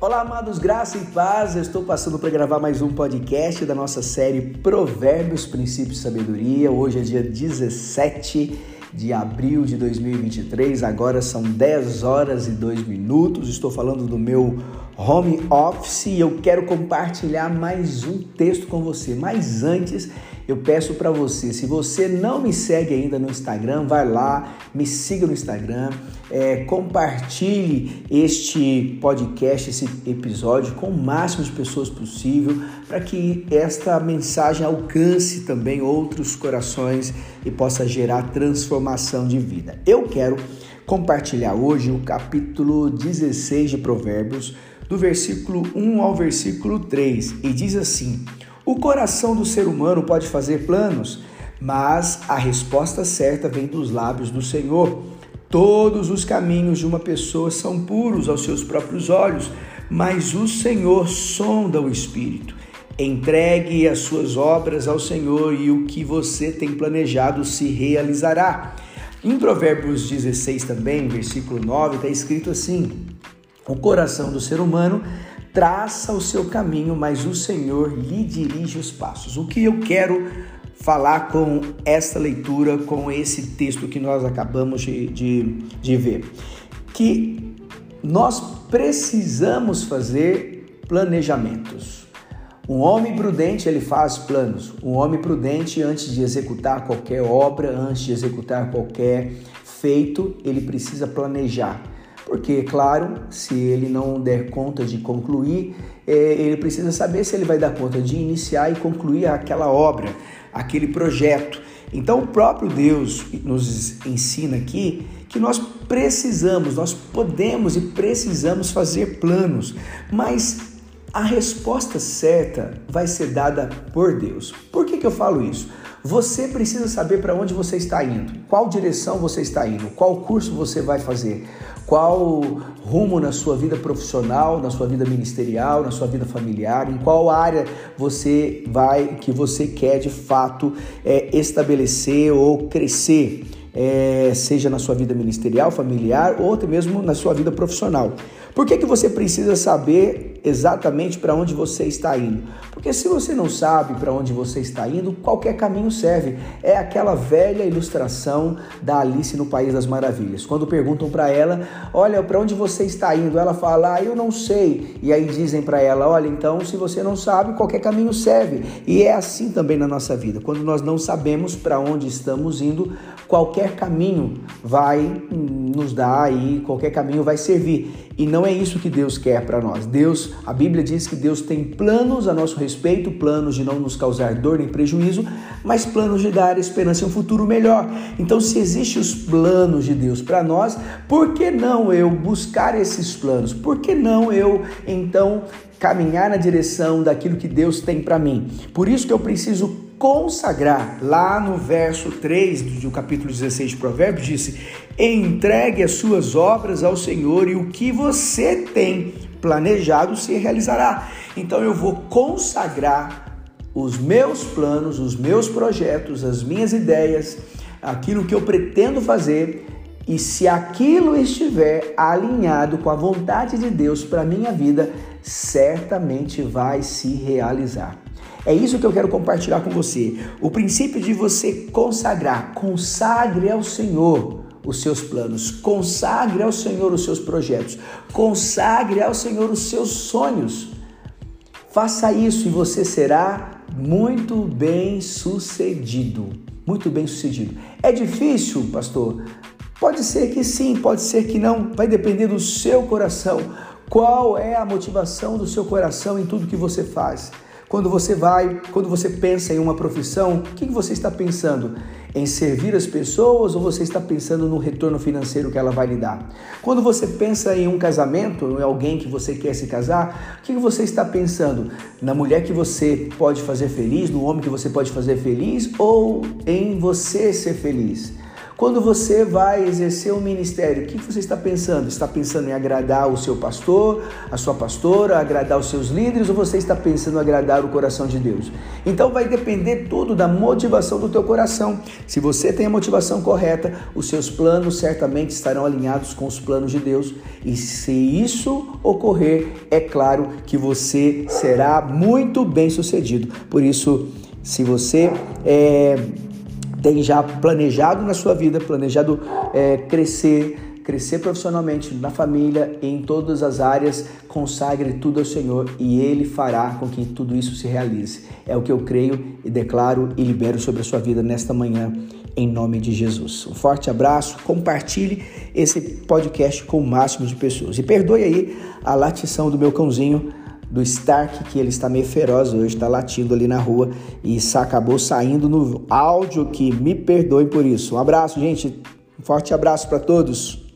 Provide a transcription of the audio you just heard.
Olá, amados, graça e paz. Eu estou passando para gravar mais um podcast da nossa série Provérbios, Princípios e Sabedoria. Hoje é dia 17 de abril de 2023. Agora são 10 horas e 2 minutos. Estou falando do meu home office e eu quero compartilhar mais um texto com você. Mas antes, eu peço para você, se você não me segue ainda no Instagram, vai lá, me siga no Instagram, é, compartilhe este podcast, esse episódio com o máximo de pessoas possível, para que esta mensagem alcance também outros corações e possa gerar transformação de vida. Eu quero compartilhar hoje o capítulo 16 de Provérbios, do versículo 1 ao versículo 3, e diz assim: o coração do ser humano pode fazer planos, mas a resposta certa vem dos lábios do Senhor. Todos os caminhos de uma pessoa são puros aos seus próprios olhos, mas o Senhor sonda o espírito. Entregue as suas obras ao Senhor e o que você tem planejado se realizará. Em Provérbios 16 também, versículo 9, está escrito assim: O coração do ser humano traça o seu caminho, mas o Senhor lhe dirige os passos. O que eu quero falar com esta leitura, com esse texto que nós acabamos de, de, de ver? Que nós precisamos fazer planejamentos. Um homem prudente, ele faz planos. Um homem prudente, antes de executar qualquer obra, antes de executar qualquer feito, ele precisa planejar. Porque, claro, se ele não der conta de concluir, é, ele precisa saber se ele vai dar conta de iniciar e concluir aquela obra, aquele projeto. Então, o próprio Deus nos ensina aqui que nós precisamos, nós podemos e precisamos fazer planos, mas a resposta certa vai ser dada por Deus. Por que, que eu falo isso? Você precisa saber para onde você está indo, qual direção você está indo, qual curso você vai fazer, qual rumo na sua vida profissional, na sua vida ministerial, na sua vida familiar, em qual área você vai, que você quer de fato é, estabelecer ou crescer, é, seja na sua vida ministerial, familiar ou até mesmo na sua vida profissional. Por que, que você precisa saber exatamente para onde você está indo? Porque se você não sabe para onde você está indo, qualquer caminho serve. É aquela velha ilustração da Alice no País das Maravilhas. Quando perguntam para ela, olha, para onde você está indo? Ela fala, ah, eu não sei. E aí dizem para ela, olha, então se você não sabe, qualquer caminho serve. E é assim também na nossa vida. Quando nós não sabemos para onde estamos indo, qualquer caminho vai nos dar aí, qualquer caminho vai servir. E não é isso que Deus quer para nós. Deus, a Bíblia diz que Deus tem planos a nosso respeito, planos de não nos causar dor nem prejuízo, mas planos de dar esperança e um futuro melhor. Então, se existem os planos de Deus para nós, por que não eu buscar esses planos? Por que não eu então caminhar na direção daquilo que Deus tem para mim? Por isso que eu preciso consagrar. Lá no verso 3 do capítulo 16 de Provérbios, disse: entregue as suas obras ao Senhor e o que você tem planejado se realizará. Então eu vou consagrar os meus planos, os meus projetos, as minhas ideias, aquilo que eu pretendo fazer. E se aquilo estiver alinhado com a vontade de Deus para minha vida, certamente vai se realizar. É isso que eu quero compartilhar com você. O princípio de você consagrar, consagre ao Senhor os seus planos, consagre ao Senhor os seus projetos, consagre ao Senhor os seus sonhos. Faça isso e você será muito bem sucedido. Muito bem sucedido. É difícil, pastor? Pode ser que sim, pode ser que não, vai depender do seu coração. Qual é a motivação do seu coração em tudo que você faz? Quando você vai, quando você pensa em uma profissão, o que você está pensando? Em servir as pessoas ou você está pensando no retorno financeiro que ela vai lhe dar? Quando você pensa em um casamento, em alguém que você quer se casar, o que você está pensando? Na mulher que você pode fazer feliz, no homem que você pode fazer feliz ou em você ser feliz? Quando você vai exercer um ministério, o que você está pensando? Está pensando em agradar o seu pastor, a sua pastora, agradar os seus líderes ou você está pensando em agradar o coração de Deus? Então vai depender tudo da motivação do teu coração. Se você tem a motivação correta, os seus planos certamente estarão alinhados com os planos de Deus. E se isso ocorrer, é claro que você será muito bem sucedido. Por isso, se você é, tem já planejado na sua vida, planejado é, crescer, crescer profissionalmente, na família, em todas as áreas, consagre tudo ao Senhor e Ele fará com que tudo isso se realize. É o que eu creio e declaro e libero sobre a sua vida nesta manhã, em nome de Jesus. Um forte abraço, compartilhe esse podcast com o máximo de pessoas. E perdoe aí a latição do meu cãozinho do Stark, que ele está meio feroz hoje, está latindo ali na rua e acabou saindo no áudio que me perdoe por isso. Um abraço, gente. Um forte abraço para todos.